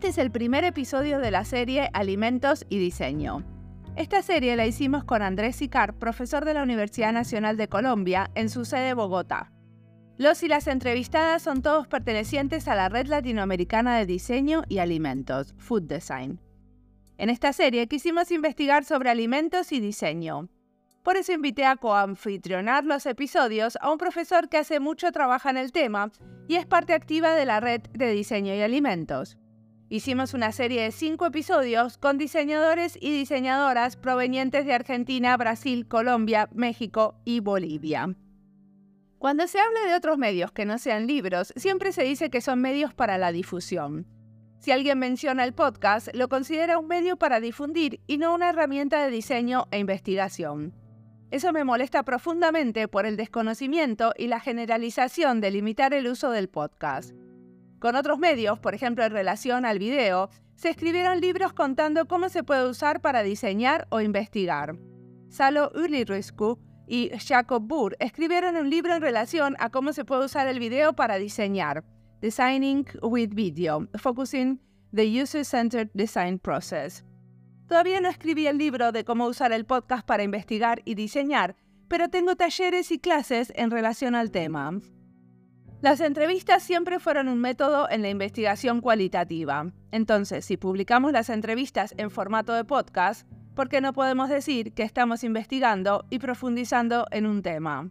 Este es el primer episodio de la serie Alimentos y Diseño. Esta serie la hicimos con Andrés Sicar, profesor de la Universidad Nacional de Colombia, en su sede Bogotá. Los y las entrevistadas son todos pertenecientes a la Red Latinoamericana de Diseño y Alimentos, Food Design. En esta serie quisimos investigar sobre alimentos y diseño. Por eso invité a coanfitrionar los episodios a un profesor que hace mucho trabaja en el tema y es parte activa de la red de diseño y alimentos. Hicimos una serie de cinco episodios con diseñadores y diseñadoras provenientes de Argentina, Brasil, Colombia, México y Bolivia. Cuando se habla de otros medios que no sean libros, siempre se dice que son medios para la difusión. Si alguien menciona el podcast, lo considera un medio para difundir y no una herramienta de diseño e investigación. Eso me molesta profundamente por el desconocimiento y la generalización de limitar el uso del podcast. Con otros medios, por ejemplo en relación al video, se escribieron libros contando cómo se puede usar para diseñar o investigar. Salo Uliriscu y Jacob Burr escribieron un libro en relación a cómo se puede usar el video para diseñar. Designing with Video, Focusing the User-Centered Design Process. Todavía no escribí el libro de cómo usar el podcast para investigar y diseñar, pero tengo talleres y clases en relación al tema. Las entrevistas siempre fueron un método en la investigación cualitativa. Entonces, si publicamos las entrevistas en formato de podcast, ¿por qué no podemos decir que estamos investigando y profundizando en un tema?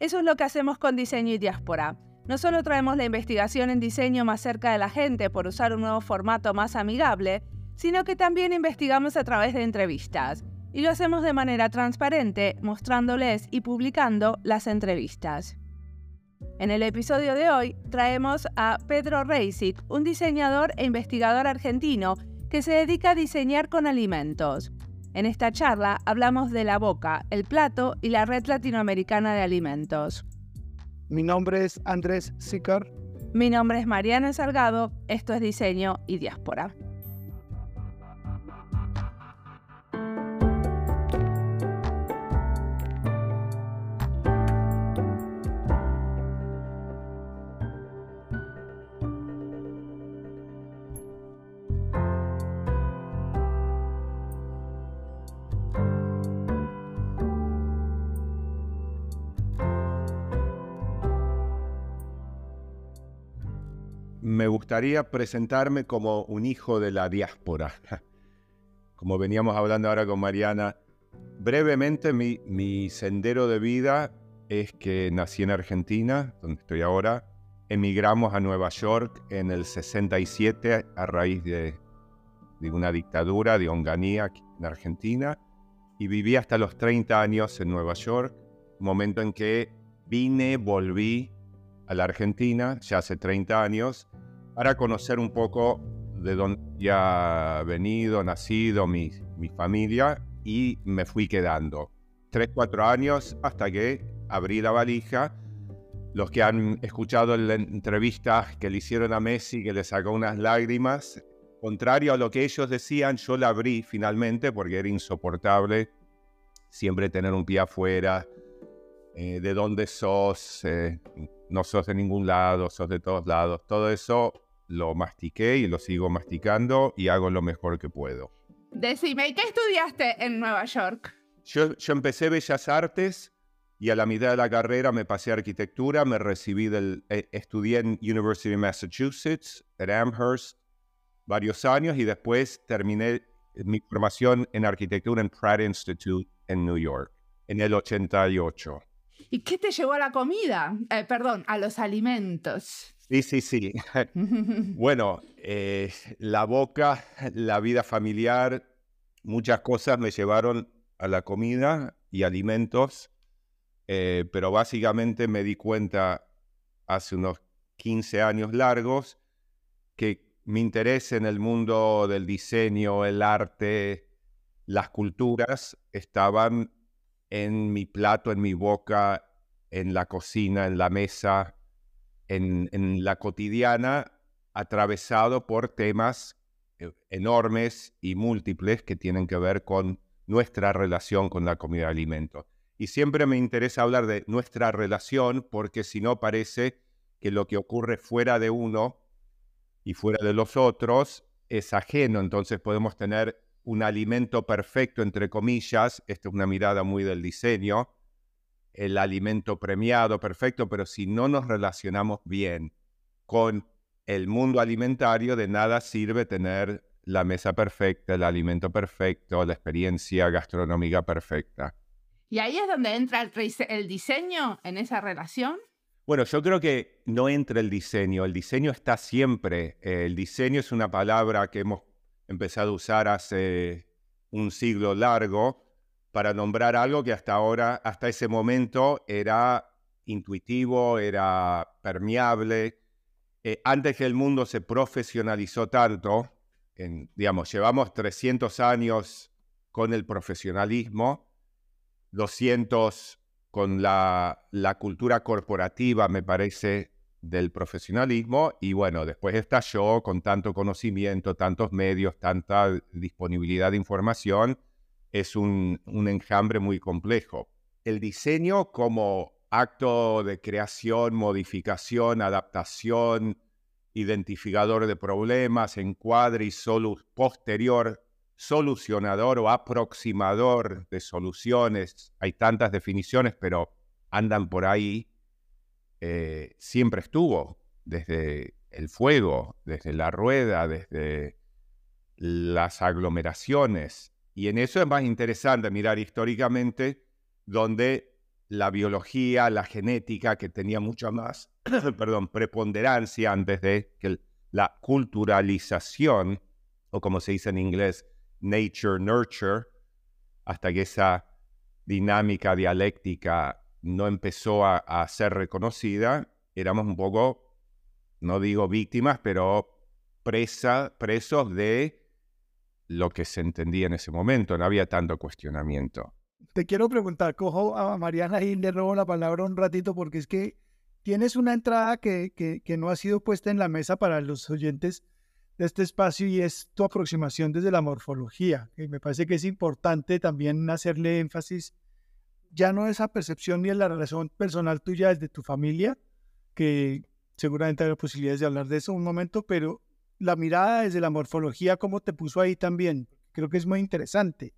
Eso es lo que hacemos con Diseño y Diáspora no solo traemos la investigación en diseño más cerca de la gente por usar un nuevo formato más amigable, sino que también investigamos a través de entrevistas. Y lo hacemos de manera transparente, mostrándoles y publicando las entrevistas. En el episodio de hoy traemos a Pedro Reisic, un diseñador e investigador argentino que se dedica a diseñar con alimentos. En esta charla hablamos de la boca, el plato y la red latinoamericana de alimentos. Mi nombre es Andrés Sicar. Mi nombre es Mariana Salgado. Esto es Diseño y Diáspora. Me gustaría presentarme como un hijo de la diáspora. Como veníamos hablando ahora con Mariana, brevemente mi, sendero de vida es que nací en Argentina, donde estoy ahora. Emigramos a Nueva York en el 67 a raíz de, de una dictadura de Onganía en Argentina y viví hasta los 30 años en Nueva York, momento en que vine, volví a la Argentina, ya hace 30 años, para conocer un poco de dónde ya venido, nacido, mi, mi familia, y me fui quedando. Tres, cuatro años hasta que abrí la valija. Los que han escuchado la entrevista que le hicieron a Messi, que le sacó unas lágrimas, contrario a lo que ellos decían, yo la abrí finalmente porque era insoportable siempre tener un pie afuera, eh, de dónde sos, eh, no sos de ningún lado, sos de todos lados. Todo eso lo mastiqué y lo sigo masticando y hago lo mejor que puedo. Decime, ¿y qué estudiaste en Nueva York? Yo, yo empecé Bellas Artes y a la mitad de la carrera me pasé a arquitectura, me recibí del, eh, estudié en University of Massachusetts, en Amherst, varios años y después terminé mi formación en arquitectura en Pratt Institute en New York en el 88. ¿Y qué te llevó a la comida? Eh, perdón, a los alimentos. Sí, sí, sí. bueno, eh, la boca, la vida familiar, muchas cosas me llevaron a la comida y alimentos, eh, pero básicamente me di cuenta hace unos 15 años largos que mi interés en el mundo del diseño, el arte, las culturas estaban en mi plato, en mi boca, en la cocina, en la mesa, en, la cotidiana atravesado por temas eh, enormes y múltiples que tienen que ver con nuestra relación con la comida de alimentos. Y siempre me interesa hablar de nuestra relación porque si no parece que lo que ocurre fuera de uno y fuera de los otros es ajeno, entonces podemos tener un alimento perfecto, entre comillas, esta es una mirada muy del diseño, el alimento premiado perfecto, pero si no nos relacionamos bien con el mundo alimentario, de nada sirve tener la mesa perfecta, el alimento perfecto, la experiencia gastronómica perfecta. ¿Y ahí es donde entra el, diseño en esa relación? Bueno, yo creo que no entra el diseño, el diseño está siempre. el diseño es una palabra que hemos empezado a usar hace un siglo largo para nombrar algo que hasta ahora, hasta ese momento, era intuitivo, era permeable. Eh, antes que el mundo se profesionalizó tanto, digamos, llevamos 300 años con el profesionalismo, 200 con la cultura corporativa, me parece, del profesionalismo, y bueno, después estalló con tanto conocimiento, tantos medios, tanta disponibilidad de información, es un, enjambre muy complejo. El diseño como acto de creación, modificación, adaptación, identificador de problemas, encuadre y posterior, solucionador o aproximador de soluciones. Hay tantas definiciones, pero andan por ahí. Eh, siempre estuvo, desde el fuego, desde la rueda, desde las aglomeraciones. Y en eso es más interesante mirar históricamente donde la biología, la genética, que tenía mucha más, perdón, preponderancia antes de que la culturalización, o como se dice en inglés, nature, nurture, hasta que esa dinámica dialéctica no empezó a, ser reconocida, éramos un poco, no digo víctimas, pero presa, presos de lo que se entendía en ese momento, no había tanto cuestionamiento te quiero preguntar, cojo a Mariana y le robo la palabra un ratito porque es que tienes una entrada que, que, no ha sido puesta en la mesa para los oyentes de este espacio y es tu aproximación desde la morfología. Y me parece que es importante también hacerle énfasis ya no esa percepción ni en la relación personal tuya desde tu familia, que seguramente hay posibilidades de hablar de eso un momento, pero la mirada desde la morfología, ¿cómo te puso ahí también? Creo que es muy interesante.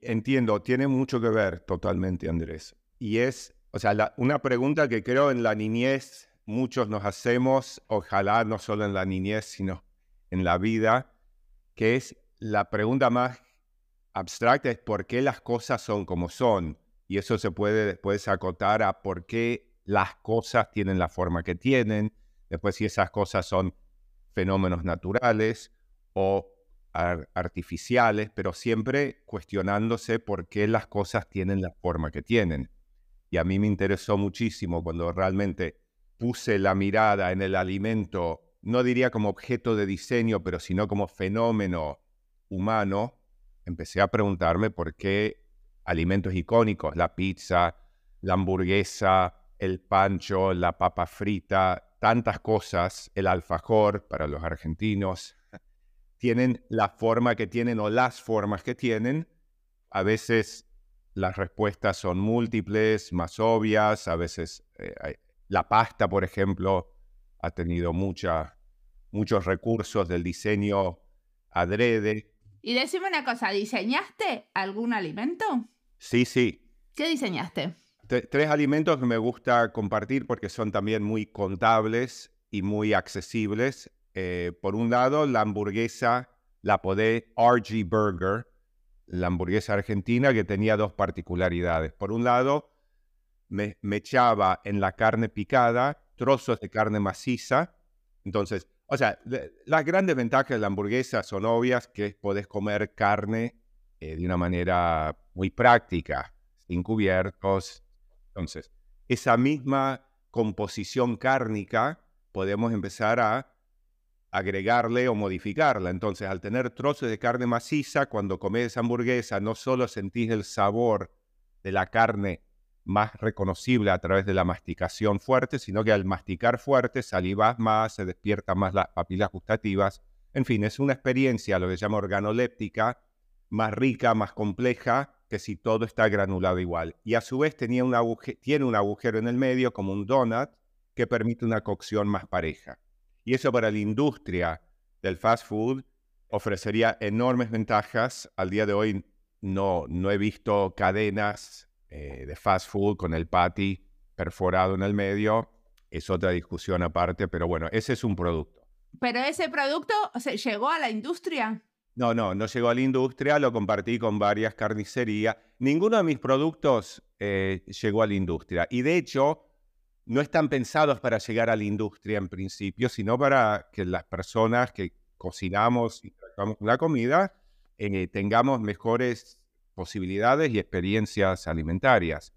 Entiendo, tiene mucho que ver totalmente, Andrés. Y es, o sea, una pregunta que creo en la niñez muchos nos hacemos, ojalá no solo en la niñez, sino en la vida, que es la pregunta más abstracta, es por qué las cosas son como son. Y eso se puede después acotar a por qué las cosas tienen la forma que tienen, después si esas cosas son fenómenos naturales o artificiales, pero siempre cuestionándose por qué las cosas tienen la forma que tienen. Y a mí me interesó muchísimo cuando realmente puse la mirada en el alimento, no diría como objeto de diseño, pero sino como fenómeno humano, empecé a preguntarme por qué alimentos icónicos, la pizza, la hamburguesa, el pancho, la papa frita, tantas cosas, el alfajor para los argentinos, tienen la forma que tienen o las formas que tienen. A veces las respuestas son múltiples, más obvias, a veces eh, la pasta, por ejemplo, ha tenido muchos recursos del diseño adrede. Y decime una cosa, ¿diseñaste algún alimento? Sí, sí. ¿Qué diseñaste? tres alimentos que me gusta compartir porque son también muy contables y muy accesibles. Eh, por un lado, la hamburguesa, la podé RG Burger, la hamburguesa argentina que tenía dos particularidades. Por un lado, me, echaba en la carne picada trozos de carne maciza. Entonces, o sea, las grandes ventajas de la hamburguesa son obvias, que podés comer carne eh, de una manera muy práctica, sin cubiertos. Entonces, esa misma composición cárnica podemos empezar a agregarle o modificarla. Entonces, al tener trozos de carne maciza, cuando comes hamburguesa, no solo sentís el sabor de la carne más reconocible a través de la masticación fuerte, sino que al masticar fuerte salivas más, se despiertan más las papilas gustativas. En fin, es una experiencia, lo que se llama organoléptica, más rica, más compleja, que si todo está granulado igual. Y a su vez tenía un tiene un agujero en el medio, como un donut, que permite una cocción más pareja. Y eso para la industria del fast food ofrecería enormes ventajas. Al día de hoy no, no he visto cadenas eh, de fast food con el patty perforado en el medio. Es otra discusión aparte, pero bueno, ese es un producto. ¿Pero ese producto se llegó a la industria? No, no, no llegó a la industria, lo compartí con varias carnicerías. Ninguno de mis productos eh, llegó a la industria. Y de hecho, no están pensados para llegar a la industria en principio, sino para que las personas que cocinamos y tratamos la comida eh, tengamos mejores posibilidades y experiencias alimentarias.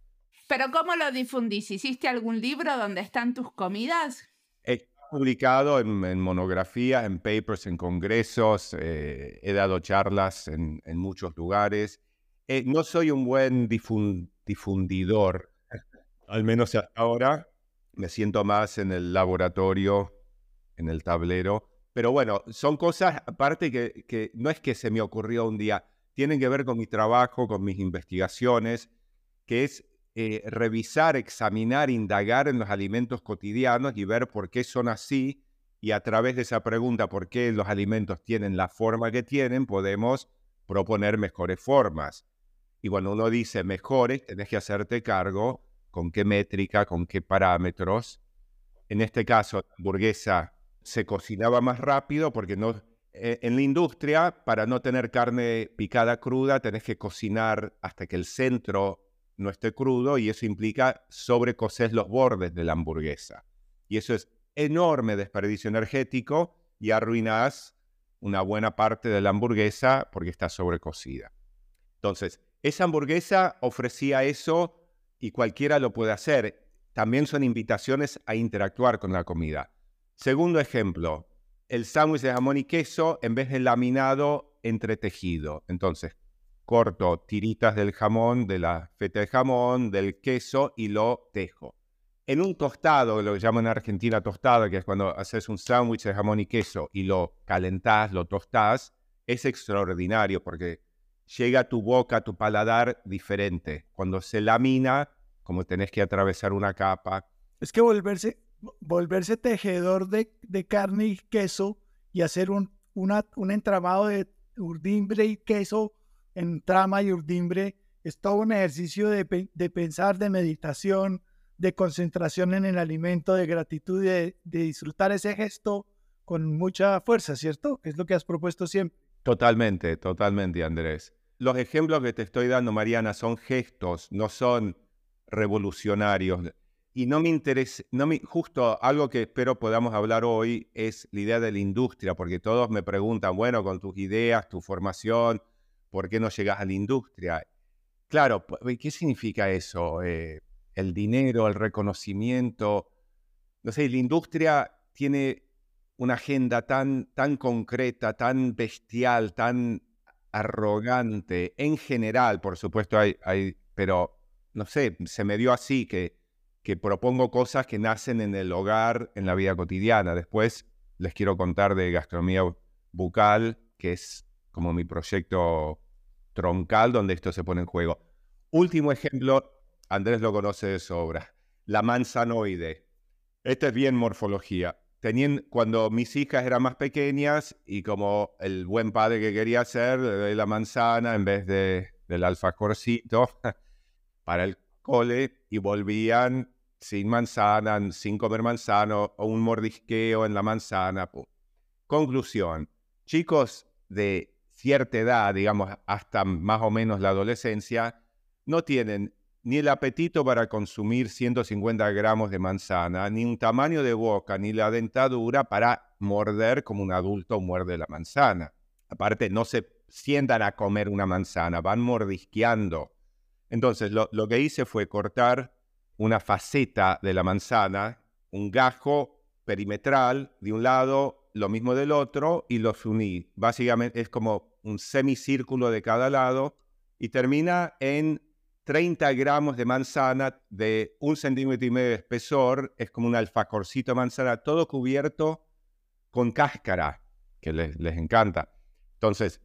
¿Pero cómo lo difundís? ¿Hiciste algún libro donde están tus comidas? He publicado en, monografías, en papers, en congresos, eh, he dado charlas en, muchos lugares. Eh, no soy un buen difundidor, al menos ahora. Me siento más en el laboratorio, en el tablero. Pero bueno, son cosas aparte que no es que se me ocurrió un día, tienen que ver con mi trabajo, con mis investigaciones, que es eh, revisar, examinar, indagar en los alimentos cotidianos y ver por qué son así. Y a través de esa pregunta, por qué los alimentos tienen la forma que tienen, podemos proponer mejores formas. Y cuando uno dice mejores, tenés que hacerte cargo con qué métrica, con qué parámetros. En este caso, la hamburguesa se cocinaba más rápido porque no, eh, en la industria, para no tener carne picada cruda, tenés que cocinar hasta que el centro no esté crudo y eso implica sobrecocer los bordes de la hamburguesa. Y eso es enorme desperdicio energético y arruinas una buena parte de la hamburguesa porque está sobrecocida. Entonces, esa hamburguesa ofrecía eso y cualquiera lo puede hacer. También son invitaciones a interactuar con la comida. Segundo ejemplo, el sándwich de jamón y queso en vez de laminado entretejido. Entonces, corto tiritas del jamón, de la feta de jamón, del queso y lo tejo. En un tostado, lo que llaman en Argentina tostada, que es cuando haces un sándwich de jamón y queso y lo calentás, lo tostás, es extraordinario porque llega a tu boca, a tu paladar diferente. Cuando se lamina, como tenés que atravesar una capa. Es que volverse, volverse tejedor de, carne y queso y hacer un, un entramado de urdimbre y queso en trama y urdimbre es todo un ejercicio de, pensar, de meditación, de concentración en el alimento, de gratitud, de, de disfrutar ese gesto con mucha fuerza, ¿cierto? Es lo que has propuesto siempre. Totalmente, totalmente, Andrés. Los ejemplos que te estoy dando, Mariana, son gestos, no son revolucionarios. Y no me interesa, no me, justo algo que espero podamos hablar hoy es la idea de la industria, porque todos me preguntan, bueno, con tus ideas, tu formación, ¿por qué no llegas a la industria? Claro, ¿qué significa eso? Eh, el dinero, el reconocimiento. No sé, la industria tiene una agenda tan, tan concreta, tan bestial, tan arrogante. En general, por supuesto, hay, hay pero no sé, se me dio así que que propongo cosas que nacen en el hogar, en la vida cotidiana. Después les quiero contar de gastronomía bucal, que es como mi proyecto troncal donde esto se pone en juego. Último ejemplo, Andrés lo conoce de sobra, la manzanoide. Esta es bien morfología. Tenían, cuando mis hijas eran más pequeñas y como el buen padre que quería hacer, de la manzana en vez de, del alfajorcito para el cole y volvían sin manzana, sin comer manzana o un mordisqueo en la manzana. Conclusión, chicos de cierta edad, digamos hasta más o menos la adolescencia, no tienen ni el apetito para consumir 150 gramos de manzana, ni un tamaño de boca, ni la dentadura para morder como un adulto muerde la manzana. Aparte, no se sientan a comer una manzana, van mordisqueando. Entonces, lo, lo que hice fue cortar una faceta de la manzana, un gajo perimetral de un lado, lo mismo del otro, y los uní. Básicamente es como un semicírculo de cada lado y termina en 30 gramos de manzana de un centímetro y medio de espesor, es como un alfajorcito de manzana, todo cubierto con cáscara, que les, les encanta. Entonces,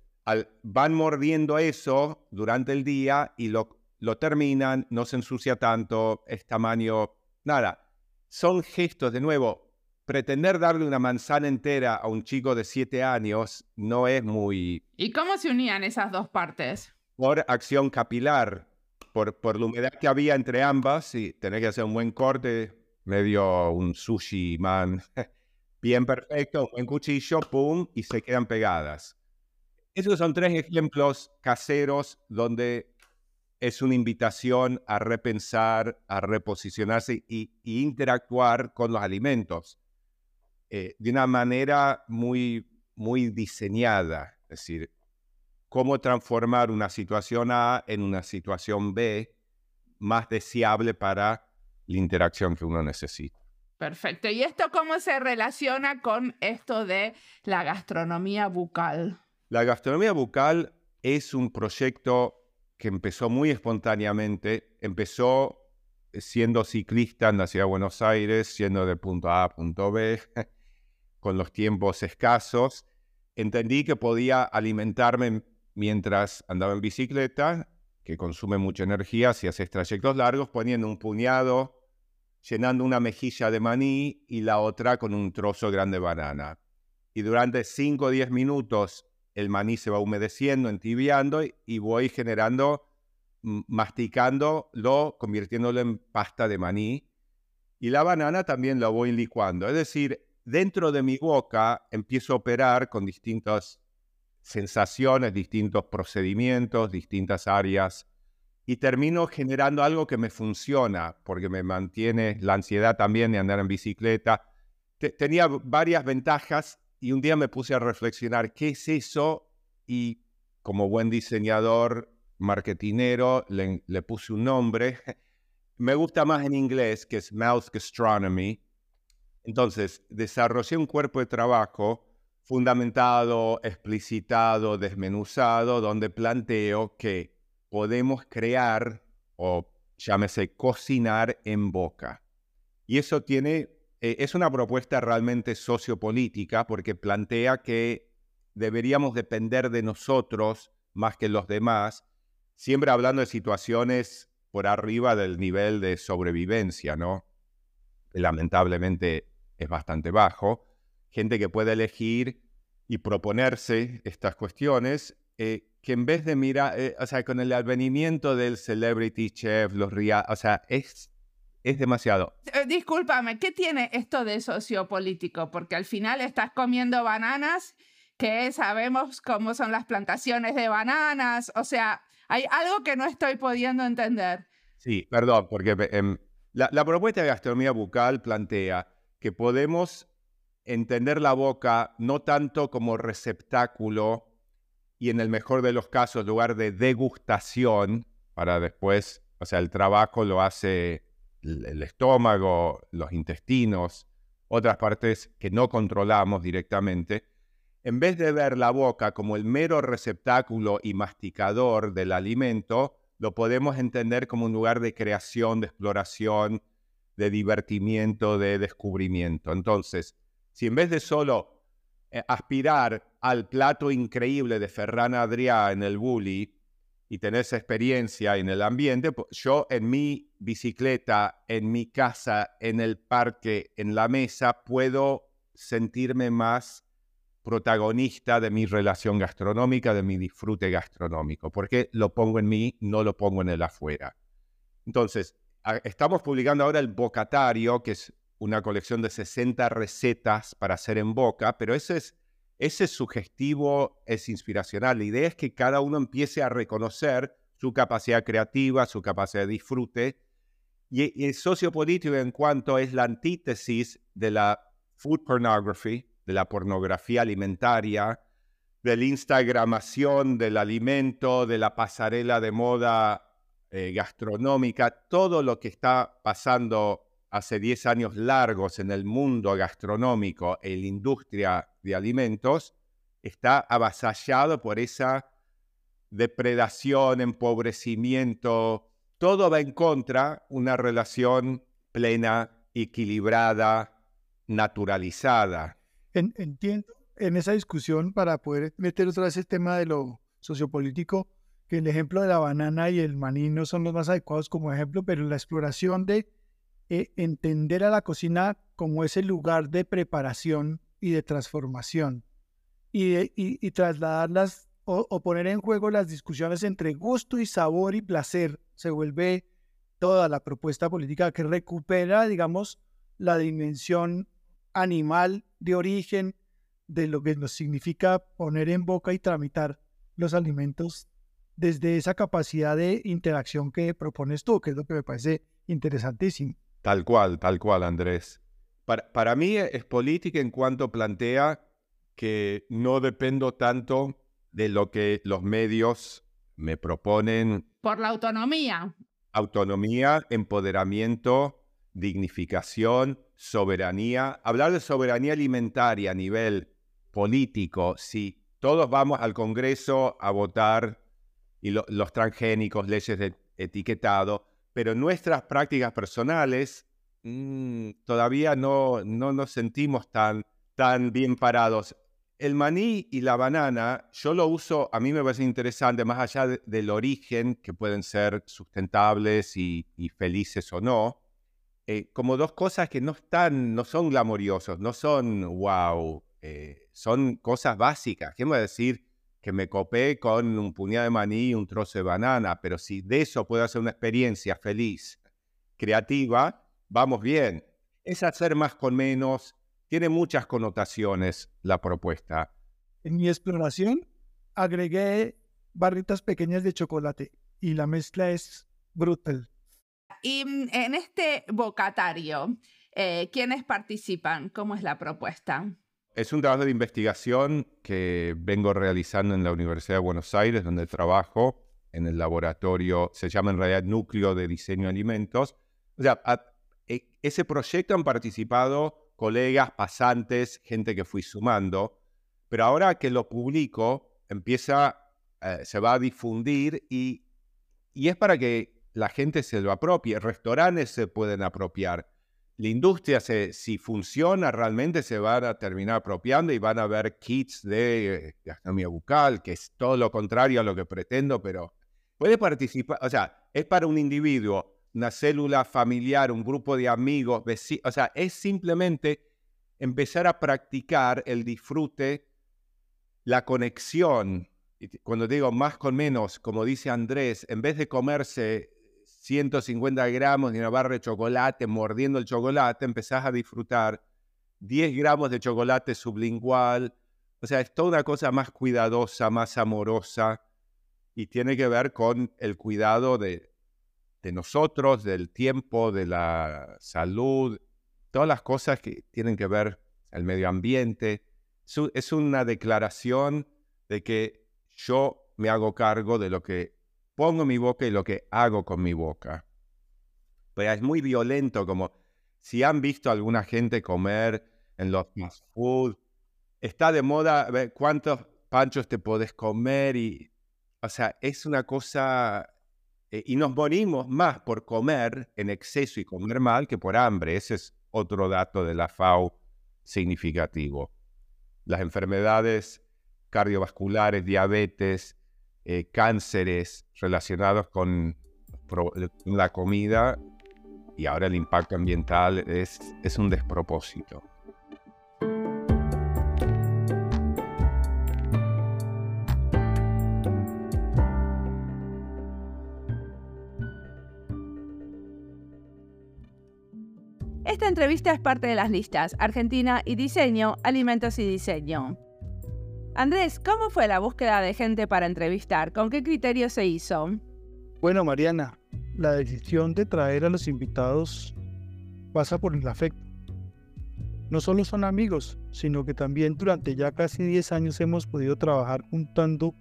van mordiendo eso durante el día y lo lo terminan, no se ensucia tanto, es tamaño, nada. Son gestos, de nuevo, pretender darle una manzana entera a un chico de siete años no es muy... ¿Y cómo se unían esas dos partes? Por acción capilar, por, por la humedad que había entre ambas, y tener que hacer un buen corte, medio un sushi man, bien perfecto, un buen cuchillo, pum, y se quedan pegadas. Esos son tres ejemplos caseros donde es una invitación a repensar, a reposicionarse y, interactuar con los alimentos eh, de una manera muy, muy diseñada. Es decir, cómo transformar una situación A en una situación B más deseable para la interacción que uno necesita. Perfecto. ¿Y esto cómo se relaciona con esto de la gastronomía bucal? La gastronomía bucal es un proyecto que empezó muy espontáneamente. Empezó siendo ciclista en la ciudad de Buenos Aires, siendo de punto A a punto B, con los tiempos escasos. Entendí que podía alimentarme mientras andaba en bicicleta, que consume mucha energía si haces trayectos largos, poniendo un puñado, llenando una mejilla de maní y la otra con un trozo grande de banana. Y durante 5 o 10 minutos el maní se va humedeciendo, entibiando y voy generando, masticándolo, convirtiéndolo en pasta de maní. Y la banana también la voy licuando. Es decir, dentro de mi boca empiezo a operar con distintas sensaciones, distintos procedimientos, distintas áreas y termino generando algo que me funciona porque me mantiene la ansiedad también de andar en bicicleta. tenía varias ventajas y un día me puse a reflexionar qué es eso y como buen diseñador marketinero le, le puse un nombre. me gusta más en inglés que es Mouth Gastronomy. Entonces, desarrollé un cuerpo de trabajo fundamentado, explicitado, desmenuzado, donde planteo que podemos crear o llámese cocinar en boca. Y eso tiene eh, es una propuesta realmente sociopolítica porque plantea que deberíamos depender de nosotros más que los demás, siempre hablando de situaciones por arriba del nivel de sobrevivencia, ¿no? Lamentablemente es bastante bajo. Gente que puede elegir y proponerse estas cuestiones, eh, que en vez de mirar, eh, o sea, con el advenimiento del celebrity chef, los ria, o sea, es es demasiado. Eh, discúlpame, ¿qué tiene esto de sociopolítico? Porque al final estás comiendo bananas, que sabemos cómo son las plantaciones de bananas, o sea, hay algo que no estoy pudiendo entender. Sí, perdón, porque em, la, propuesta de gastronomía bucal plantea que podemos entender la boca no tanto como receptáculo y en el mejor de los casos lugar de degustación para después, o sea, el trabajo lo hace el estómago, los intestinos, otras partes que no controlamos directamente, en vez de ver la boca como el mero receptáculo y masticador del alimento, lo podemos entender como un lugar de creación, de exploración, de divertimiento, de descubrimiento. Entonces, si en vez de solo eh, aspirar al plato increíble de Ferran Adrià en el Bully, y tener esa experiencia en el ambiente, yo en mi bicicleta, en mi casa, en el parque, en la mesa, puedo sentirme más protagonista de mi relación gastronómica, de mi disfrute gastronómico, porque lo pongo en mí, no lo pongo en el afuera. Entonces, estamos publicando ahora el Bocatario, que es una colección de 60 recetas para hacer en boca, pero ese es ese sugestivo, es inspiracional. La idea es que cada uno empiece a reconocer su capacidad creativa, su capacidad de disfrute. Y, el sociopolítico en cuanto es la antítesis de la food pornography, de la pornografía alimentaria, de la instagramación del alimento, de la pasarela de moda eh, gastronómica, todo lo que está pasando hace 10 años largos en el mundo gastronómico, en la industria de alimentos, está avasallado por esa depredación, empobrecimiento, todo va en contra una relación plena, equilibrada, naturalizada. Entiendo en esa discusión para poder meter otra vez el tema de lo sociopolítico, que el ejemplo de la banana y el maní no son los más adecuados como ejemplo, pero la exploración de eh, entender a la cocina como ese lugar de preparación y de transformación y, y, trasladarlas o, poner en juego las discusiones entre gusto y sabor y placer. Se vuelve toda la propuesta política que recupera, digamos, la dimensión animal de origen de lo que nos significa poner en boca y tramitar los alimentos desde esa capacidad de interacción que propones tú, que es lo que me parece interesantísimo. Tal cual, tal cual, Andrés. Para, para mí es política en cuanto plantea que no dependo tanto de lo que los medios me proponen. Por la autonomía. Autonomía, empoderamiento, dignificación, soberanía. Hablar de soberanía alimentaria a nivel político, si todos vamos al Congreso a votar y los transgénicos, leyes de etiquetado, pero nuestras prácticas personales mm, todavía no, no nos sentimos tan, tan bien parados. El maní y la banana, yo lo uso, a mí me parece interesante, más allá del origen, que pueden ser sustentables y, felices o no, eh, como dos cosas que no están, no son glamoriosos, no son wow, eh, son cosas básicas. ¿Qué me va a decir que me copé con un puñado de maní y un trozo de banana? Pero si de eso puedo hacer una experiencia feliz, creativa, vamos bien. Es hacer más con menos. Tiene muchas connotaciones la propuesta. En mi exploración agregué barritas pequeñas de chocolate y la mezcla es brutal. Y mm, en este vocatario, eh, ¿quiénes participan? ¿Cómo es la propuesta? Es un trabajo de investigación que vengo realizando en la Universidad de Buenos Aires, donde trabajo en el laboratorio, se llama en realidad Núcleo de Diseño de Alimentos. O sea, e, ese proyecto han participado colegas, pasantes, gente que fui sumando, pero ahora que lo publico, empieza, eh, se va a difundir y, y es para que la gente se lo apropie, restaurantes se pueden apropiar la industria, si funciona realmente, se van a terminar apropiando y van a ver kits de eh, gastronomía bucal, que es todo lo contrario a lo que pretendo, pero puede participar, o sea, es para un individuo, una célula familiar, un grupo de amigos, vecinos, o sea, es simplemente empezar a practicar el disfrute, la conexión. Cuando digo más con menos, como dice Andrés, en vez de comerse 150 gramos de una barra de chocolate, mordiendo el chocolate, empezás a disfrutar 10 gramos de chocolate sublingual. O sea, es toda una cosa más cuidadosa, más amorosa y tiene que ver con el cuidado de, de nosotros, del tiempo, de la salud, todas las cosas que tienen que ver el medio ambiente. Es una declaración de que yo me hago cargo de lo que pongo mi boca y lo que hago con mi boca. Pero es muy violento, como si han visto alguna gente comer en los fast food, está de moda ver cuántos panchos te podés comer y, o sea, es una cosa, eh, y nos morimos más por comer en exceso y comer mal que por hambre. Ese es otro dato de la FAO significativo. Las enfermedades cardiovasculares, diabetes, eh, cánceres relacionados con la comida y ahora el impacto ambiental es un despropósito. Esta entrevista es parte de las listas Argentina y Diseño, Alimentos y Diseño. Andrés, ¿cómo fue la búsqueda de gente para entrevistar? ¿Con qué criterio se hizo? Bueno, Mariana, la decisión de traer a los invitados pasa por el afecto. No solo son amigos, sino que también durante ya casi 10 años hemos podido trabajar juntando,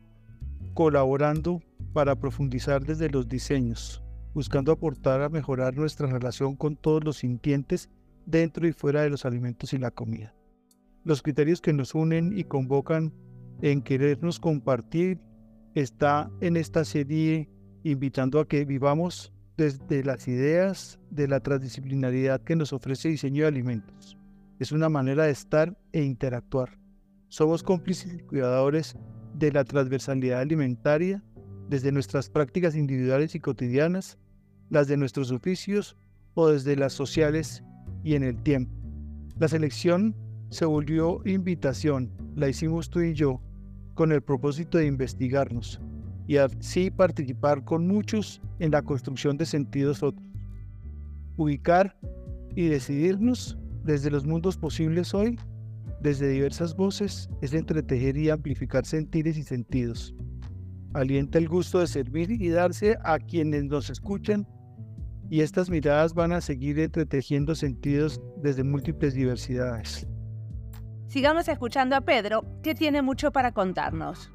colaborando para profundizar desde los diseños, buscando aportar a mejorar nuestra relación con todos los sintientes dentro y fuera de los alimentos y la comida. Los criterios que nos unen y convocan en querernos compartir está en esta serie invitando a que vivamos desde las ideas de la transdisciplinaridad que nos ofrece diseño de alimentos. Es una manera de estar e interactuar. Somos cómplices y cuidadores de la transversalidad alimentaria desde nuestras prácticas individuales y cotidianas, las de nuestros oficios o desde las sociales y en el tiempo. La selección se volvió invitación, la hicimos tú y yo, con el propósito de investigarnos y así participar con muchos en la construcción de sentidos otros. Ubicar y decidirnos desde los mundos posibles hoy, desde diversas voces, es entretejer y amplificar sentires y sentidos. Alienta el gusto de servir y darse a quienes nos escuchan y estas miradas van a seguir entretejiendo sentidos desde múltiples diversidades. Sigamos escuchando a Pedro, que tiene mucho para contarnos.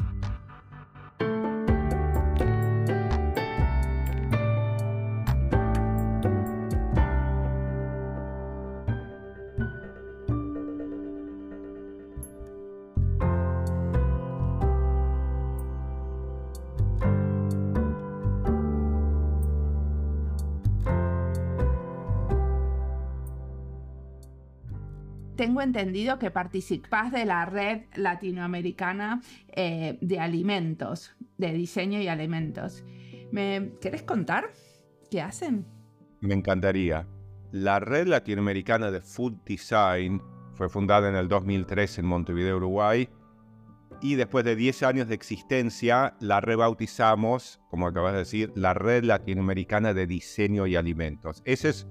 Tengo entendido que participas de la red latinoamericana eh, de alimentos, de diseño y alimentos. ¿Me querés contar qué hacen? Me encantaría. La red latinoamericana de Food Design fue fundada en el 2003 en Montevideo, Uruguay, y después de 10 años de existencia la rebautizamos, como acabas de decir, la Red Latinoamericana de Diseño y Alimentos. Ese es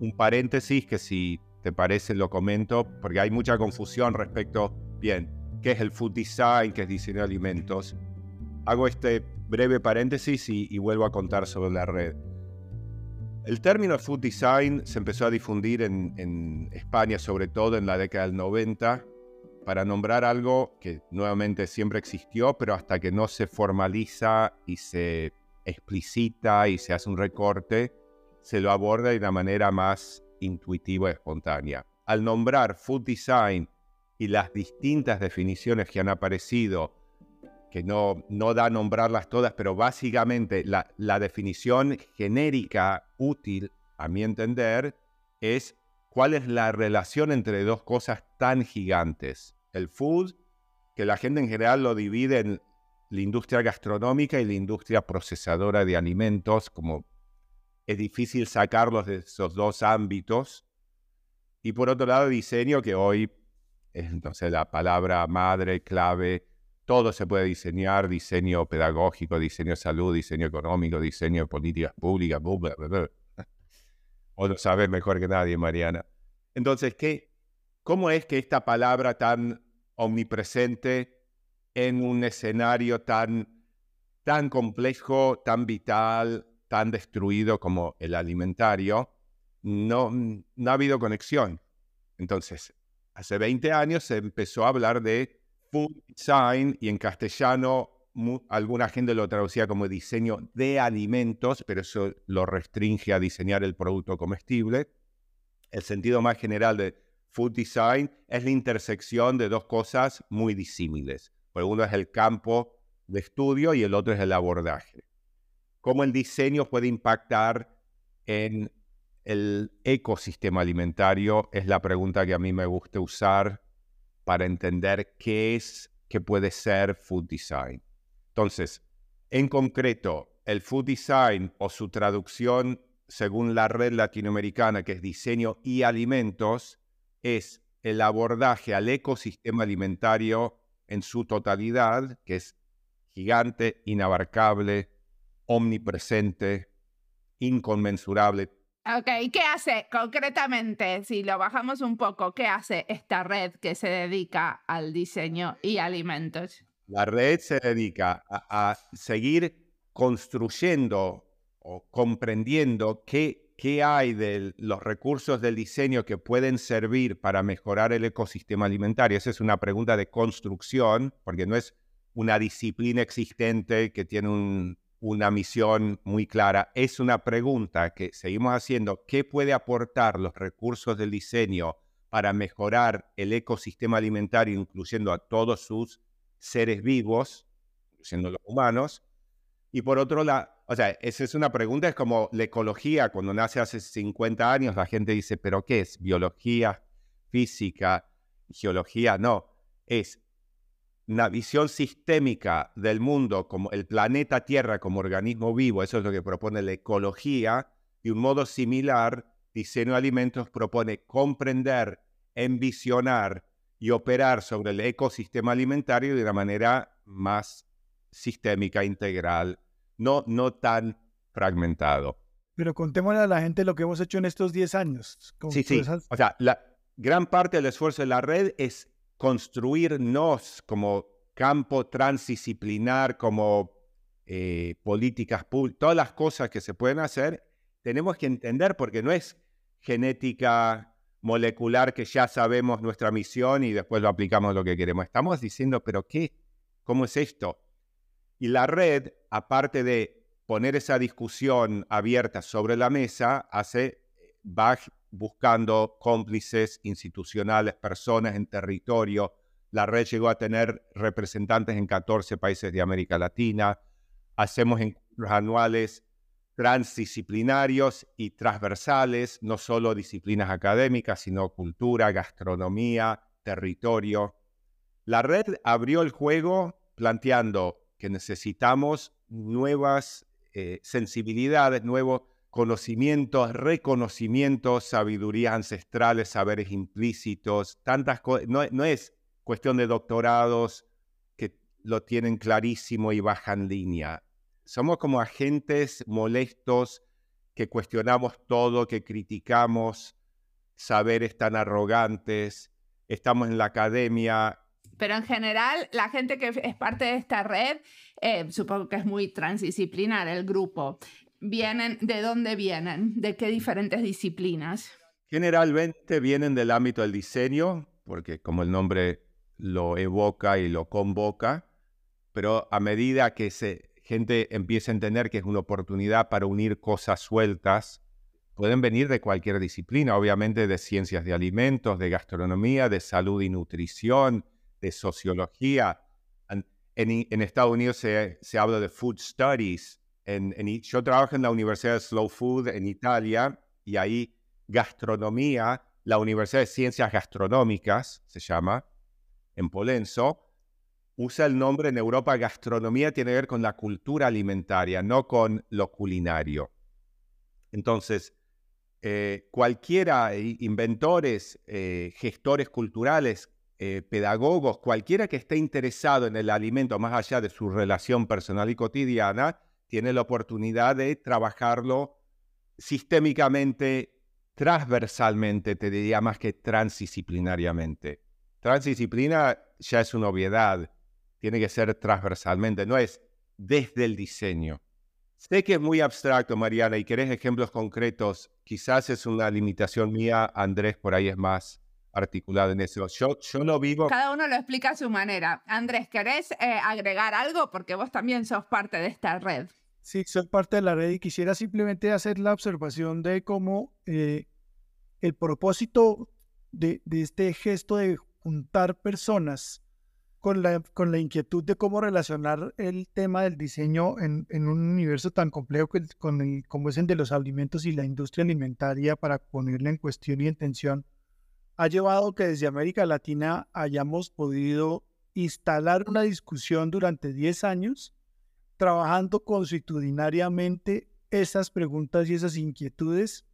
un paréntesis que si te parece, lo comento, porque hay mucha confusión respecto, bien, qué es el food design, qué es diseño de alimentos. Hago este breve paréntesis y, vuelvo a contar sobre la red. El término food design se empezó a difundir en, en España, sobre todo en la década del 90, para nombrar algo que nuevamente siempre existió, pero hasta que no se formaliza y se explicita y se hace un recorte, se lo aborda de una manera más intuitiva y espontánea. Al nombrar food design y las distintas definiciones que han aparecido, que no, no da nombrarlas todas, pero básicamente la, la definición genérica útil, a mi entender, es cuál es la relación entre dos cosas tan gigantes. El food, que la gente en general lo divide en la industria gastronómica y la industria procesadora de alimentos, como es difícil sacarlos de esos dos ámbitos. Y por otro lado, diseño, que hoy es entonces la palabra madre, clave, todo se puede diseñar, diseño pedagógico, diseño de salud, diseño económico, diseño políticas públicas, o lo sabes mejor que nadie, Mariana. Entonces, ¿qué, ¿cómo es que esta palabra tan omnipresente en un escenario tan, tan complejo, tan vital, tan destruido como el alimentario, no, no ha habido conexión. Entonces, hace 20 años se empezó a hablar de food design y en castellano alguna gente lo traducía como diseño de alimentos, pero eso lo restringe a diseñar el producto comestible. El sentido más general de food design es la intersección de dos cosas muy disímiles. Uno es el campo de estudio y el otro es el abordaje cómo el diseño puede impactar en el ecosistema alimentario es la pregunta que a mí me gusta usar para entender qué es, qué puede ser food design. Entonces, en concreto, el food design o su traducción según la red latinoamericana, que es diseño y alimentos, es el abordaje al ecosistema alimentario en su totalidad, que es gigante, inabarcable, omnipresente, inconmensurable. Ok, ¿qué hace concretamente? Si lo bajamos un poco, ¿qué hace esta red que se dedica al diseño y alimentos? La red se dedica a, seguir construyendo o comprendiendo qué, qué hay de los recursos del diseño que pueden servir para mejorar el ecosistema alimentario. Esa es una pregunta de construcción, porque no es una disciplina existente que tiene un una misión muy clara. Es una pregunta que seguimos haciendo. ¿Qué puede aportar los recursos del diseño para mejorar el ecosistema alimentario, incluyendo a todos sus seres vivos, incluyendo los humanos? Y por otro lado, o sea, esa es una pregunta, es como la ecología, cuando nace hace 50 años, la gente dice, pero ¿qué es? ¿Biología, física, geología? No, es una visión sistémica del mundo como el planeta Tierra como organismo vivo, eso es lo que propone la ecología, y un modo similar, diseño de alimentos propone comprender envisionar y operar sobre el ecosistema alimentario de una manera más sistémica, integral, no, no tan fragmentado. Pero contémosle a la gente lo que hemos hecho en estos 10 años. sí, sí. O sea, la gran parte del esfuerzo de la red es construirnos como campo transdisciplinar, como eh, políticas públicas, todas las cosas que se pueden hacer, tenemos que entender porque no es genética molecular que ya sabemos nuestra misión y después lo aplicamos lo que queremos. Estamos diciendo, pero ¿qué? ¿Cómo es esto? Y la red, aparte de poner esa discusión abierta sobre la mesa, hace, va buscando cómplices institucionales, personas en territorio. La red llegó a tener representantes en 14 países de América Latina. Hacemos encuentros anuales transdisciplinarios y transversales, no solo disciplinas académicas, sino cultura, gastronomía, territorio. La red abrió el juego planteando que necesitamos nuevas eh, sensibilidades, nuevos conocimientos, reconocimientos, sabidurías ancestrales, saberes implícitos, tantas cosas. No, no es cuestión de doctorados que lo tienen clarísimo y bajan línea somos como agentes molestos que cuestionamos todo, que criticamos saberes tan arrogantes, estamos en la academia. Pero en general, la gente que es parte de esta red, eh, supongo que es muy transdisciplinar el grupo. ¿Vienen, ¿De dónde vienen? ¿De qué diferentes disciplinas? Generalmente vienen del ámbito del diseño, porque como el nombre lo evoca y lo convoca, pero a medida que se gente empieza a entender que es una oportunidad para unir cosas sueltas. Pueden venir de cualquier disciplina, obviamente de ciencias de alimentos, de gastronomía, de salud y nutrición, de sociología. En, Estados Unidos se, habla de food studies. En, yo trabajo en la Universidad de Slow Food en Italia y ahí gastronomía, la Universidad de Ciencias Gastronómicas se llama, en Polenzo, usa el nombre en Europa gastronomía, tiene que ver con la cultura alimentaria, no con lo culinario. Entonces, eh, cualquiera, inventores, eh, gestores culturales, eh, pedagogos, cualquiera que esté interesado en el alimento más allá de su relación personal y cotidiana, tiene la oportunidad de trabajarlo sistémicamente, transversalmente, te diría más que transdisciplinariamente. Transdisciplina ya es una obviedad tiene que ser transversalmente, no es desde el diseño. Sé que es muy abstracto, Mariana, y querés ejemplos concretos. Quizás es una limitación mía, Andrés por ahí es más articulado en eso. Yo, yo lo vivo. Cada uno lo explica a su manera. Andrés, ¿querés eh, agregar algo? Porque vos también sos parte de esta red. Sí, soy parte de la red y quisiera simplemente hacer la observación de cómo eh, el propósito de, de este gesto de juntar personas con la, con la inquietud de cómo relacionar el tema del diseño en, en un universo tan complejo que, con el, como es el de los alimentos y la industria alimentaria para ponerla en cuestión y en tensión, ha llevado que desde América Latina hayamos podido instalar una discusión durante 10 años, trabajando consuetudinariamente esas preguntas y esas inquietudes,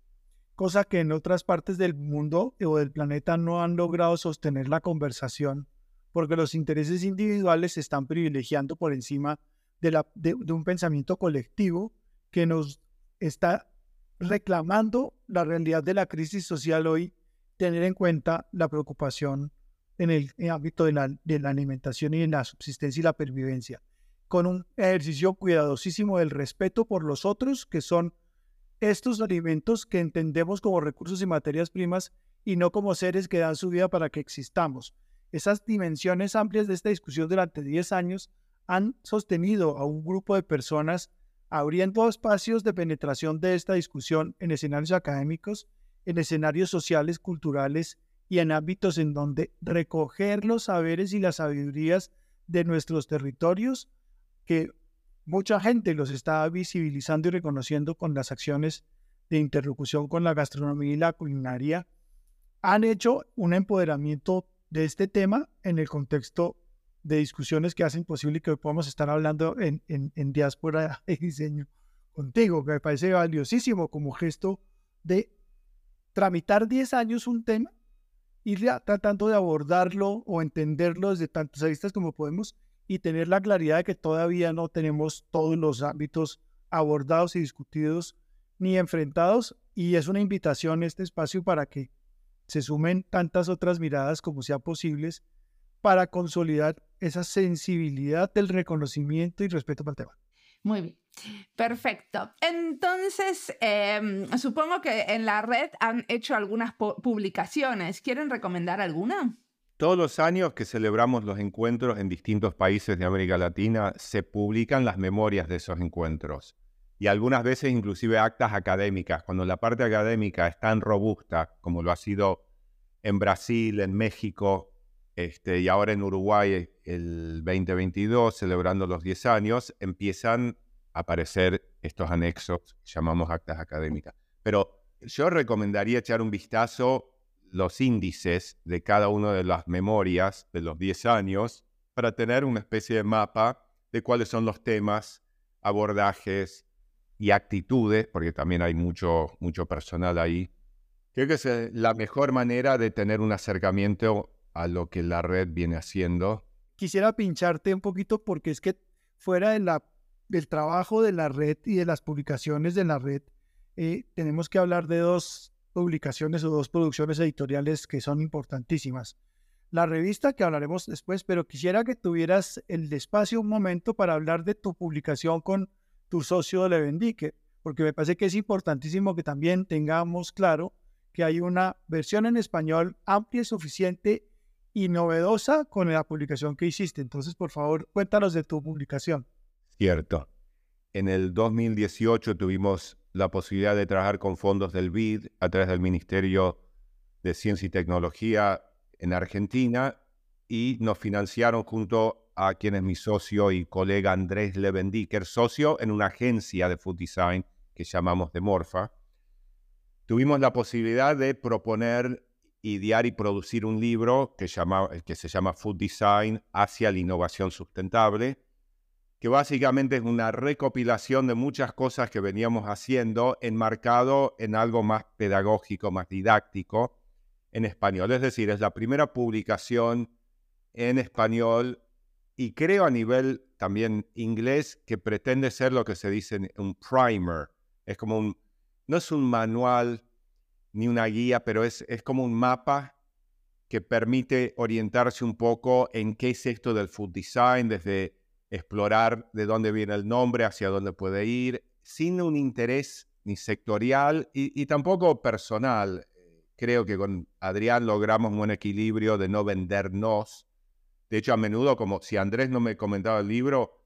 cosa que en otras partes del mundo o del planeta no han logrado sostener la conversación porque los intereses individuales se están privilegiando por encima de, un pensamiento colectivo que nos está reclamando la realidad de la crisis social hoy, tener en cuenta la preocupación en el, ámbito de la, de la alimentación y en la subsistencia y la pervivencia, con un ejercicio cuidadosísimo del respeto por los otros, que son estos alimentos que entendemos como recursos y materias primas y no como seres que dan su vida para que existamos. Esas dimensiones amplias de esta discusión durante 10 años han sostenido a un grupo de personas abriendo espacios de penetración de esta discusión en escenarios académicos, en escenarios sociales, culturales y en ámbitos en donde recoger los saberes y las sabidurías de nuestros territorios, que mucha gente los está visibilizando y reconociendo con las acciones de interlocución con la gastronomía y la culinaria, han hecho un empoderamiento de este tema en el contexto de discusiones que hacen posible que podamos estar hablando en, en, diáspora de diseño contigo, que me parece valiosísimo como gesto de tramitar 10 años un tema ir tratando de abordarlo o entenderlo desde tantas aristas como podemos y tener la claridad de que todavía no tenemos todos los ámbitos abordados y discutidos ni enfrentados y es una invitación este espacio para que se sumen tantas otras miradas como sean posibles para consolidar esa sensibilidad del reconocimiento y respeto para el tema. Muy bien. Perfecto. Entonces, em, supongo que en la red han hecho algunas publicaciones. ¿Quieren recomendar alguna? Todos los años que celebramos los encuentros en distintos países de América Latina, se publican las memorias de esos encuentros. Y algunas veces inclusive actas académicas. Cuando la parte académica es tan robusta como lo ha sido en Brasil, en México, este, y ahora en Uruguay el 2022, celebrando los 10 años, empiezan aparecer estos anexos que llamamos actas académicas. Pero yo recomendaría echar un vistazo los índices de cada una de las memorias de los 10 años para tener una especie de mapa de cuáles son los temas, abordajes y actitudes, porque también hay mucho, mucho personal ahí. Creo que es eh, la mejor manera de tener un acercamiento a lo que la red viene haciendo. Quisiera pincharte un poquito porque es que fuera de la, del trabajo de la red y de las publicaciones de la red, eh, tenemos que hablar de dos publicaciones o dos producciones editoriales que son importantísimas. La revista que hablaremos después, pero quisiera que tuvieras el espacio un momento para hablar de tu publicación con tu socio Levendique, porque me parece que es importantísimo que también tengamos claro que hay una versión en español amplia suficiente y novedosa con la publicación que hiciste. Entonces, por favor, cuéntanos de tu publicación. Cierto. En el 2018 tuvimos la posibilidad de trabajar con fondos del BID a través del Ministerio de Ciencia y Tecnología en Argentina y nos financiaron junto a quien es mi socio y colega Andrés Levendiker, socio en una agencia de food design que llamamos Demorfa. Tuvimos la posibilidad de proponer idear y producir un libro que, que se llama Food Design hacia la innovación sustentable, que básicamente es una recopilación de muchas cosas que veníamos haciendo enmarcado en algo más pedagógico, más didáctico en español. Es decir, es la primera publicación en español y creo a nivel también inglés que pretende ser lo que se dice un primer. Es como un, no es un manual ni una guía, pero es, es como un mapa que permite orientarse un poco en qué es esto del food design, desde explorar de dónde viene el nombre, hacia dónde puede ir, sin un interés ni sectorial y, tampoco personal. Creo que con Adrián logramos un buen equilibrio de no vendernos. De hecho, a menudo, como si Andrés no me comentaba el libro,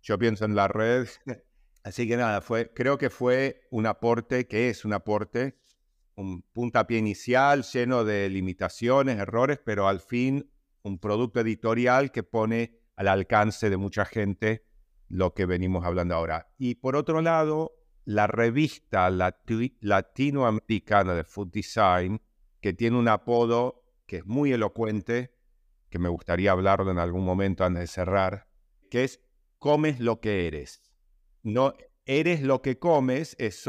yo pienso en la red. Así que nada, fue, creo que fue un aporte, que es un aporte un puntapié inicial lleno de limitaciones, errores, pero al fin un producto editorial que pone al alcance de mucha gente lo que venimos hablando ahora. Y por otro lado, la revista latinoamericana de Food Design, que tiene un apodo que es muy elocuente, que me gustaría hablarlo en algún momento antes de cerrar, que es comes lo que eres. No eres lo que comes, es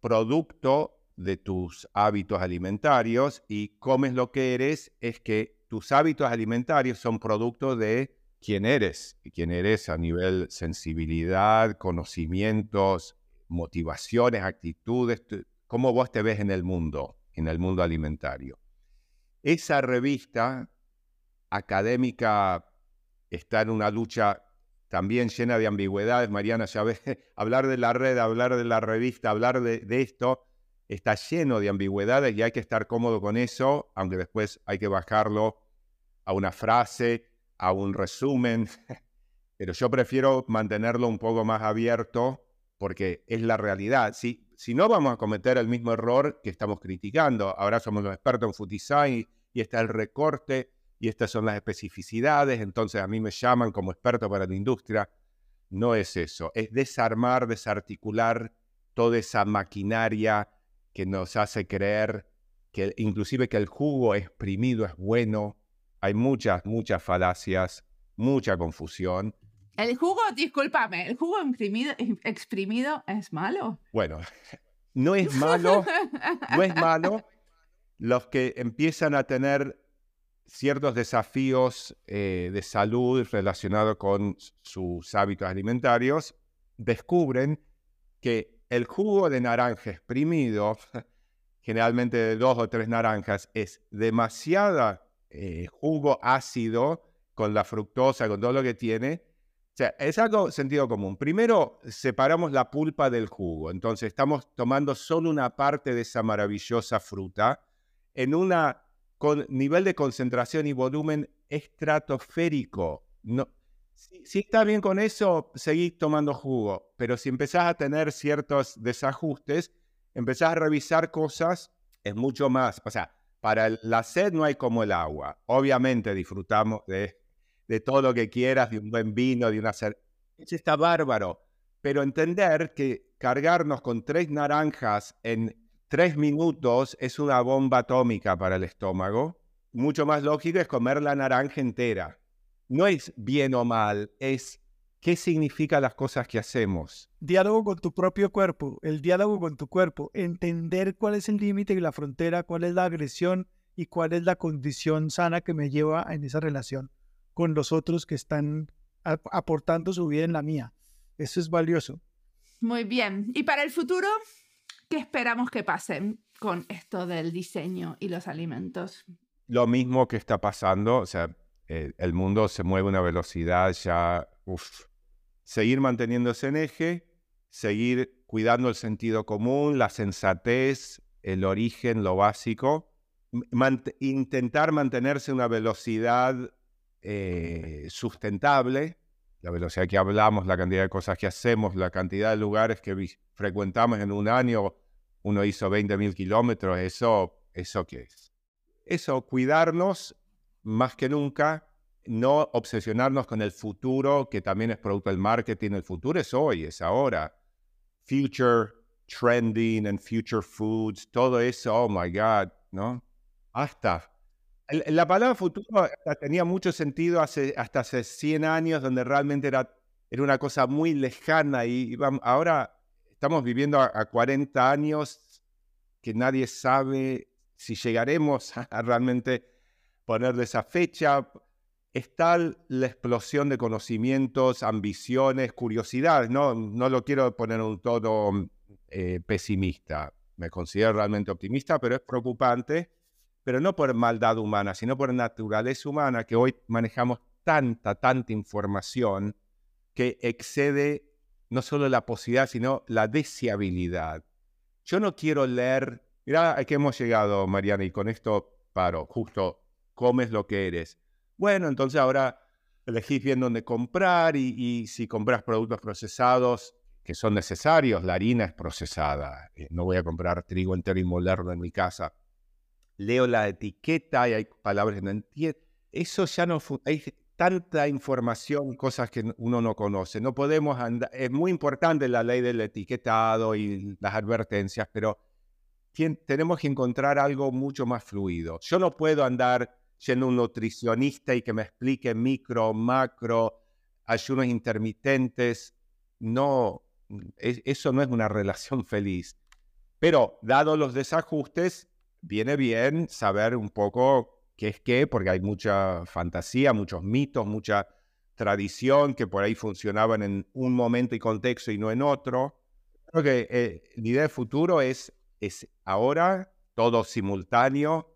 producto de tus hábitos alimentarios y comes lo que eres es que tus hábitos alimentarios son producto de quién eres quién eres a nivel sensibilidad, conocimientos, motivaciones, actitudes, cómo vos te ves en el mundo, en el mundo alimentario. Esa revista académica está en una lucha también llena de ambigüedades. Mariana, ya ves, hablar de la red, hablar de la revista, hablar de esto, está lleno de ambigüedades y hay que estar cómodo con eso, aunque después hay que bajarlo a una frase, a un resumen. Pero yo prefiero mantenerlo un poco más abierto porque es la realidad. Si, si no vamos a cometer el mismo error que estamos criticando, ahora somos los expertos en food design y está el recorte y estas son las especificidades, entonces a mí me llaman como experto para la industria. No es eso, es desarmar, desarticular toda esa maquinaria que nos hace creer que inclusive que el jugo exprimido es bueno. Hay muchas, muchas falacias, mucha confusión. El jugo, discúlpame, ¿el jugo exprimido, exprimido es malo? Bueno, no es malo, no es malo. Los que empiezan a tener ciertos desafíos eh, de salud relacionados con sus hábitos alimentarios, descubren que el jugo de naranja exprimido, generalmente de dos o tres naranjas, es demasiada eh, jugo ácido con la fructosa, con todo lo que tiene. O sea, es algo sentido común. Primero, separamos la pulpa del jugo. Entonces, estamos tomando solo una parte de esa maravillosa fruta en un nivel de concentración y volumen estratosférico. No, si, está bien con eso, seguís tomando jugo, pero si empezás a tener ciertos desajustes, empezás a revisar cosas, es mucho más. O sea, para la sed no hay como el agua. Obviamente disfrutamos de, todo lo que quieras, de un buen vino, de una cerveza. Está bárbaro. Pero entender que cargarnos con tres naranjas en tres minutos es una bomba atómica para el estómago. Mucho más lógico es comer la naranja entera no es bien o mal, es qué significan las cosas que hacemos. Diálogo con tu propio cuerpo, el diálogo con tu cuerpo, entender cuál es el límite y la frontera, cuál es la agresión y cuál es la condición sana que me lleva en esa relación con los otros que están aportando su vida en la mía. Eso es valioso. Muy bien. ¿Y para el futuro? ¿Qué esperamos que pase con esto del diseño y los alimentos? Lo mismo que está pasando, o sea, eh, el mundo se mueve a una velocidad ya, uff, seguir manteniéndose en eje, seguir cuidando el sentido común, la sensatez, el origen, lo básico, intentar mantenerse una velocidad eh, sustentable, la velocidad que hablamos, la cantidad de cosas que hacemos, la cantidad de lugares que frecuentamos en un año, uno hizo 20.000 kilómetros, eso, ¿eso qué es? Eso, cuidarnos más que nunca, no obsesionarnos con el futuro, que también es producto del marketing. El futuro es hoy, es ahora. Future trending and future foods, todo eso, oh my God, ¿no? Hasta. La palabra futuro tenía mucho sentido hace, hasta hace 100 años, donde realmente era, era una cosa muy lejana y, ahora estamos viviendo a, 40 años que nadie sabe si llegaremos a realmente ponerle esa fecha. Es tal la explosión de conocimientos, ambiciones, curiosidades. No, no lo quiero poner un tono eh, pesimista. Me considero realmente optimista, pero es preocupante. Pero no por maldad humana, sino por naturaleza humana, que hoy manejamos tanta, tanta información que excede no solo la posibilidad, sino la deseabilidad. Yo no quiero leer, mira a qué hemos llegado, Mariana, y con esto paro, justo comes lo que eres. Bueno, entonces ahora elegís bien dónde comprar y, si compras productos procesados que son necesarios, la harina es procesada, eh, no voy a comprar trigo entero y molerlo en mi casa. Leo la etiqueta y hay palabras que no entiendo. Eso ya no hay tanta información, cosas que uno no conoce. No podemos andar, es muy importante la ley del etiquetado y las advertencias, pero tenemos que encontrar algo mucho más fluido. Yo no puedo andar siendo un nutricionista y que me explique micro, macro, ayunos intermitentes. No, eso no es una relación feliz. Pero dado los desajustes, viene bien saber un poco qué es qué, porque hay mucha fantasía, muchos mitos, mucha tradición que por ahí funcionaban en un momento y contexto y no en otro. Creo que eh, la idea de futuro es, es ahora todo simultáneo,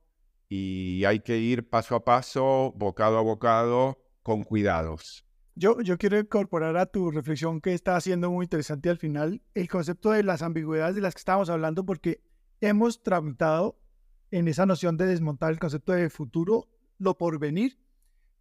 y hay que ir paso a paso, bocado a bocado, con cuidados. Yo, yo quiero incorporar a tu reflexión que está haciendo muy interesante al final el concepto de las ambigüedades de las que estábamos hablando porque hemos tramitado en esa noción de desmontar el concepto de futuro, lo por venir,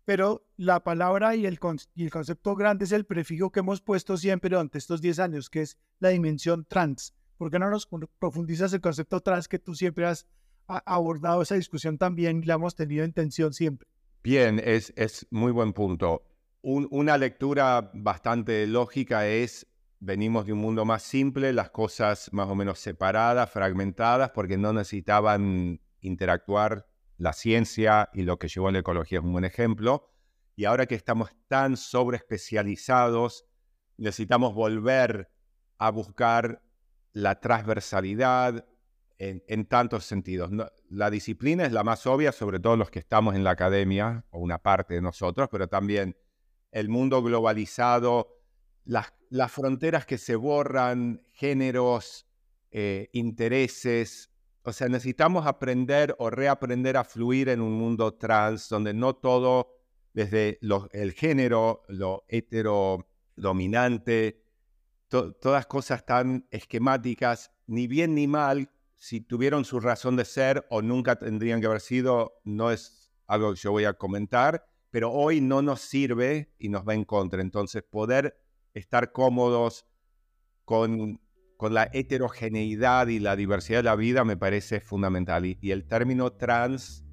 pero la palabra y el, y el concepto grande es el prefijo que hemos puesto siempre durante estos 10 años, que es la dimensión trans. ¿Por qué no nos profundizas el concepto trans que tú siempre has abordado esa discusión también la hemos tenido en tensión siempre. Bien, es, es muy buen punto. una lectura bastante lógica es, venimos de un mundo más simple, las cosas más o menos separadas, fragmentadas, porque no necesitaban interactuar la ciencia y lo que llevó a la ecología es un buen ejemplo. Y ahora que estamos tan sobreespecializados, necesitamos volver a buscar la transversalidad, en, tantos sentidos. la disciplina es la más obvia, sobre todo los que estamos en la academia, o una parte de nosotros, pero también el mundo globalizado, las, las fronteras que se borran, géneros, eh, intereses. O sea, necesitamos aprender o reaprender a fluir en un mundo trans donde no todo, desde el género, lo heterodominante, todas cosas tan esquemáticas, ni bien ni mal, si tuvieron su razón de ser o nunca tendrían que haber sido, no es algo que yo voy a comentar, pero hoy no nos sirve y nos va en contra. Entonces, poder estar cómodos con, con la heterogeneidad y la diversidad de la vida me parece fundamental. Y, y el término trans,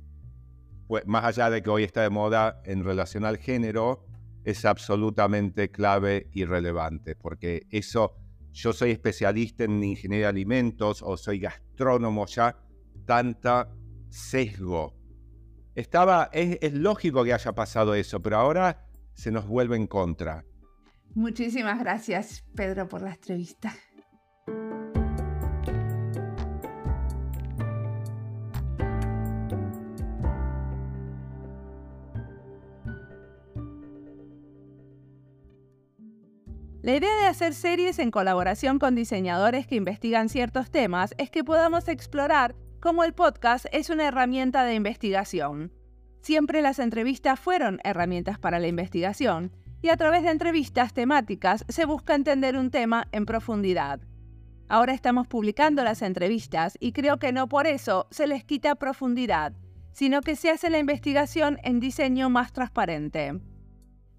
pues, más allá de que hoy está de moda en relación al género, es absolutamente clave y relevante, porque eso yo soy especialista en ingeniería de alimentos o soy gastrónomo ya, tanta sesgo. Estaba, es, es lógico que haya pasado eso, pero ahora se nos vuelve en contra. Muchísimas gracias, Pedro, por la entrevista. La idea de hacer series en colaboración con diseñadores que investigan ciertos temas es que podamos explorar cómo el podcast es una herramienta de investigación. Siempre las entrevistas fueron herramientas para la investigación, y a través de entrevistas temáticas se busca entender un tema en profundidad. Ahora estamos publicando las entrevistas y creo que no por eso se les quita profundidad, sino que se hace la investigación en diseño más transparente.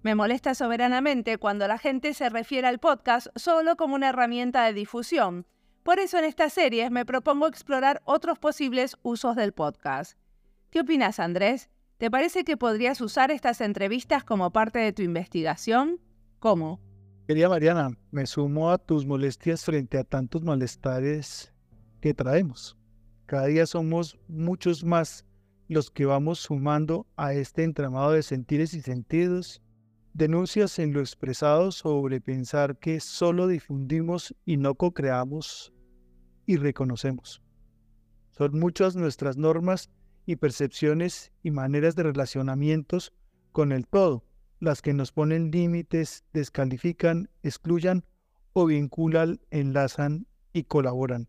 Me molesta soberanamente cuando la gente se refiere al podcast solo como una herramienta de difusión. Por eso en esta serie me propongo explorar otros posibles usos del podcast. ¿Qué opinas, Andrés? ¿Te parece que podrías usar estas entrevistas como parte de tu investigación? ¿Cómo? Querida Mariana, me sumo a tus molestias frente a tantos malestares que traemos. Cada día somos muchos más los que vamos sumando a este entramado de sentires y sentidos Denuncias en lo expresado sobre pensar que solo difundimos y no co-creamos y reconocemos. Son muchas nuestras normas y percepciones y maneras de relacionamientos con el todo, las que nos ponen límites, descalifican, excluyan o vinculan, enlazan y colaboran.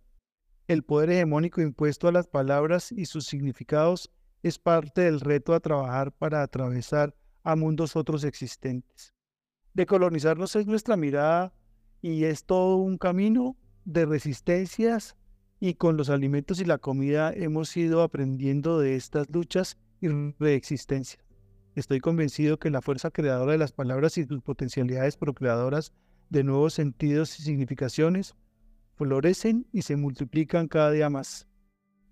El poder hegemónico impuesto a las palabras y sus significados es parte del reto a trabajar para atravesar a mundos otros existentes. Decolonizarnos es nuestra mirada y es todo un camino de resistencias y con los alimentos y la comida hemos ido aprendiendo de estas luchas y reexistencias. Estoy convencido que la fuerza creadora de las palabras y sus potencialidades procreadoras de nuevos sentidos y significaciones florecen y se multiplican cada día más.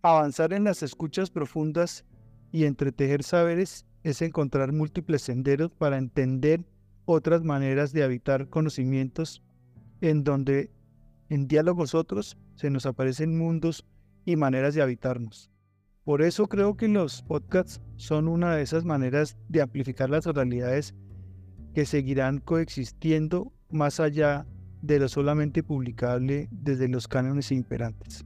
Avanzar en las escuchas profundas y entretejer saberes es encontrar múltiples senderos para entender otras maneras de habitar conocimientos en donde en diálogos otros se nos aparecen mundos y maneras de habitarnos. Por eso creo que los podcasts son una de esas maneras de amplificar las realidades que seguirán coexistiendo más allá de lo solamente publicable desde los cánones imperantes.